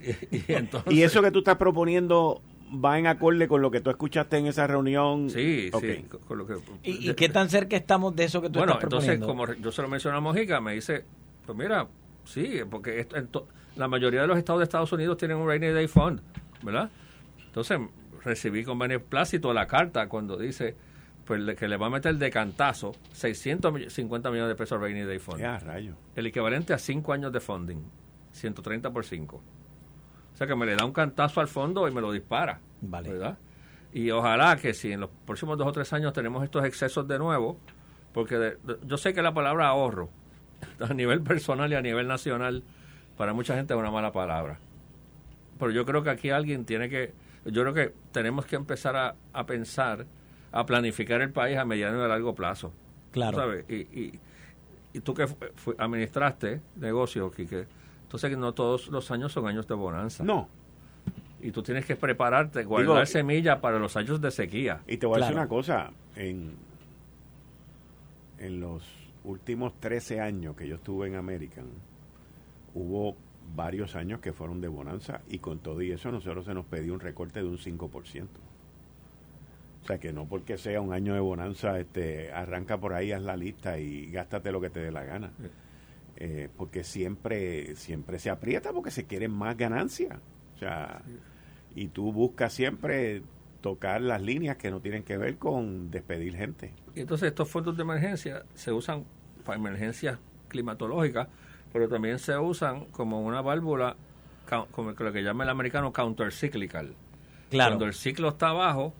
*laughs* y, eso que tú estás proponiendo va en acorde con lo que tú escuchaste en esa reunión. Sí, sí. ¿Y, qué tan cerca estamos de eso que tú bueno, estás proponiendo? Bueno, entonces, como yo se lo mencioné a Mojica, me dice, pues mira, sí, porque esto, la mayoría de los estados de Estados Unidos tienen un Rainy Day Fund, ¿verdad? Entonces, recibí con beneplácito la carta cuando dice pues que le va a meter de cantazo 650 millones de pesos al Rainy Day Fund. Ya, rayo. El equivalente a 5 años de funding, 130 por 5 sea que me le da un cantazo al fondo y me lo dispara. Vale. ¿Verdad? Y ojalá que si en los próximos dos o tres años tenemos estos excesos de nuevo, porque yo sé que la palabra ahorro, *laughs* a nivel personal y a nivel nacional, para mucha gente es una mala palabra. Pero yo creo que aquí alguien tiene que, yo creo que tenemos que empezar a, a pensar, a planificar el país a mediano y a largo plazo. Claro. ¿sabes? Y, y, y tú que administraste negocios, Quique, entonces, no todos los años son años de bonanza. No. Y tú tienes que prepararte, guardar semilla para los años de sequía. Y te voy a decir una cosa. En, en los últimos 13 años que yo estuve en American, hubo varios años que fueron de bonanza y con todo y eso a nosotros se nos pedía un recorte de un 5%. O sea que no porque sea un año de bonanza, este, arranca por ahí, haz la lista y gástate lo que te dé la gana. Eh, porque siempre, siempre se aprieta porque se quieren más ganancias. O sea, y tú buscas siempre tocar las líneas que no tienen que ver con despedir gente. Y entonces estos fondos de emergencia se usan para emergencias climatológicas, pero también se usan como una válvula, como lo que llama el americano countercyclical. Claro. Cuando el ciclo está abajo,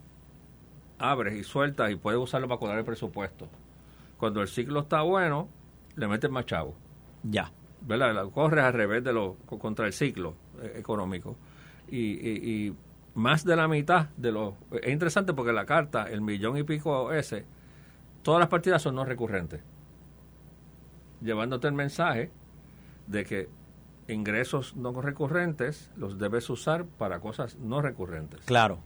abres y sueltas y puedes usarlo para cuadrar el presupuesto. Cuando el ciclo está bueno, le metes más chavo. Ya. ¿Verdad? Corres al revés de lo contra el ciclo eh, económico. Y, más de la mitad de los... Es interesante porque la carta, el millón y pico ese, todas las partidas son no recurrentes. Llevándote el mensaje de que ingresos no recurrentes los debes usar para cosas no recurrentes. Claro.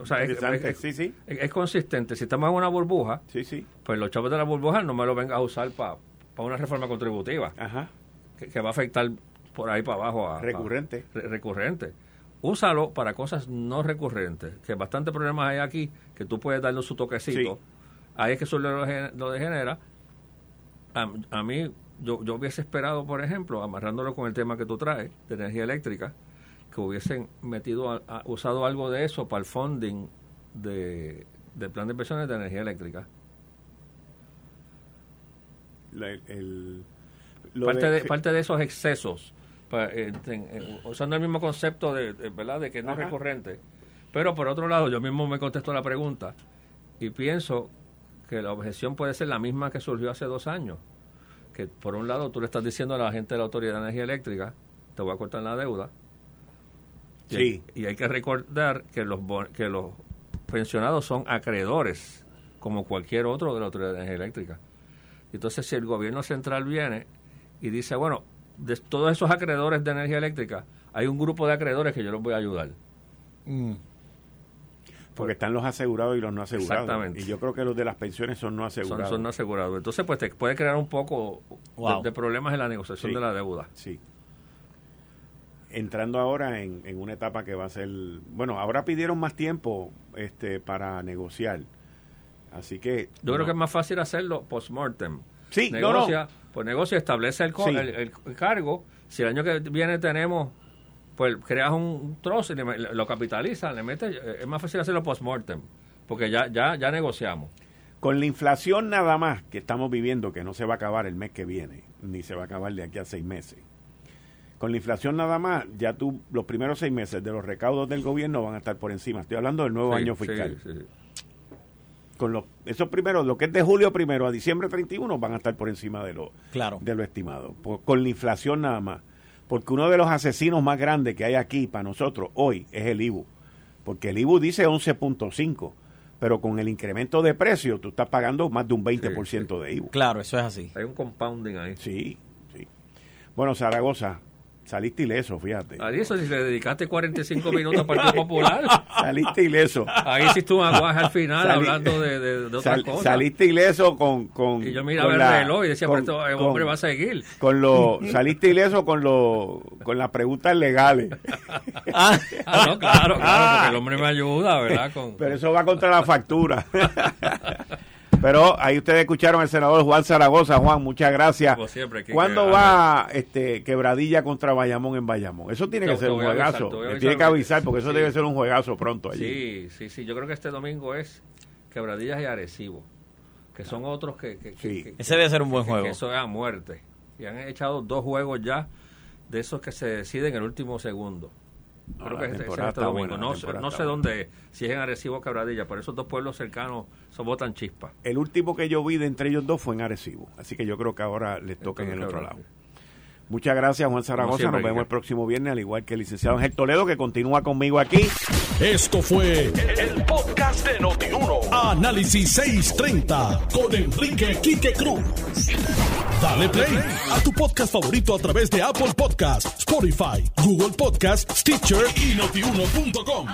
O sea, es, sí, sí. es, consistente. Si estamos en una burbuja, sí, sí. pues los chavos de la burbuja no me lo vengas a usar para para una reforma contributiva. Que, va a afectar por ahí para abajo a recurrente. recurrente. Úsalo para cosas no recurrentes que bastante problemas hay aquí que tú puedes darle su toquecito. Ahí es que eso lo, lo degenera. A, a mí, yo, yo hubiese esperado, por ejemplo, amarrándolo con el tema que tú traes, de energía eléctrica, que hubiesen metido, usado algo de eso para el funding de, del plan de inversiones de energía eléctrica. Parte, de, parte de esos excesos, eh, usando el mismo concepto de, ¿verdad? de que no es recurrente. Pero por otro lado, yo mismo me contesto la pregunta y pienso que la objeción puede ser la misma que surgió hace dos años. Que por un lado tú le estás diciendo a la gente de la Autoridad de Energía Eléctrica, te voy a cortar la deuda, Sí. Y, hay que recordar que los, que los pensionados son acreedores, como cualquier otro de la Autoridad de Energía Eléctrica. Entonces, si el gobierno central viene y dice, bueno, de todos esos acreedores de energía eléctrica, hay un grupo de acreedores que yo los voy a ayudar. Mm. Porque están los asegurados y los no asegurados. Exactamente. Y yo creo que los de las pensiones son no asegurados. Son, no asegurados. Entonces, pues te puede crear un poco de, problemas en la negociación de la deuda. Sí entrando ahora en, una etapa que va a ser, bueno, ahora pidieron más tiempo este para negociar. Así que... Yo creo que es más fácil hacerlo post-mortem. Sí, negocia, Pues negocia, establece el, el, cargo. Si el año que viene tenemos, pues creas un trozo y lo capitalizas, le metes, eh, es más fácil hacerlo post-mortem, porque ya, ya, ya negociamos. Con la inflación nada más que estamos viviendo, que no se va a acabar el mes que viene, ni se va a acabar de aquí a seis meses con la inflación nada más, ya tú, los primeros seis meses de los recaudos del gobierno van a estar por encima. Estoy hablando del nuevo año fiscal. Con los, esos primeros, lo que es de julio primero a diciembre 31, van a estar por encima de lo, claro. de lo estimado. con la inflación nada más. Porque uno de los asesinos más grandes que hay aquí para nosotros hoy es el IBU. Porque el IBU dice 11.5 pero con el incremento de precio tú estás pagando más de un 20% de IBU. Claro, eso es así. Hay un compounding ahí. Sí, sí. Bueno, Zaragoza, Saliste ileso, fíjate. A eso, si le dedicaste 45 minutos al Partido Popular. *laughs* Saliste ileso. Ahí sí estuvo aguaje al final hablando de, de, otras cosas. Saliste ileso con. con y yo miraba el reloj y decía, pero este hombre va a seguir. Con lo, *laughs* saliste ileso con, lo, con las preguntas legales. *laughs* ah, no, claro, claro, porque el hombre me ayuda, ¿verdad? Con, pero eso va contra la factura. Pero ahí ustedes escucharon al senador Juan Zaragoza. Juan, muchas gracias. Como siempre, ¿Cuándo va este Quebradilla contra Bayamón en Bayamón? Eso tiene que ser un juegazo. tiene que avisar porque eso debe ser un juegazo pronto allí. Sí, sí, sí. Yo creo que este domingo es Quebradillas y Arecibo, que son otros que... que, Ese debe ser un buen juego. eso es a muerte. Y han echado dos juegos ya de esos que se deciden en el último segundo. Creo que es, este domingo. no, sé dónde, si es en Arecibo o Quebradilla, pero esos dos pueblos cercanos son botan chispa. El último que yo vi de entre ellos dos fue en Arecibo, así que yo creo que ahora les toca en el otro lado. Muchas gracias, Juan Zaragoza. Nos vemos el próximo viernes, al igual que el licenciado Ángel Toledo, que continúa conmigo aquí. Esto fue el, podcast de Notiuno. Análisis 630 con Enrique Quique Cruz. Dale play a tu podcast favorito a través de Apple Podcasts, Spotify, Google Podcasts, Stitcher y notiuno.com.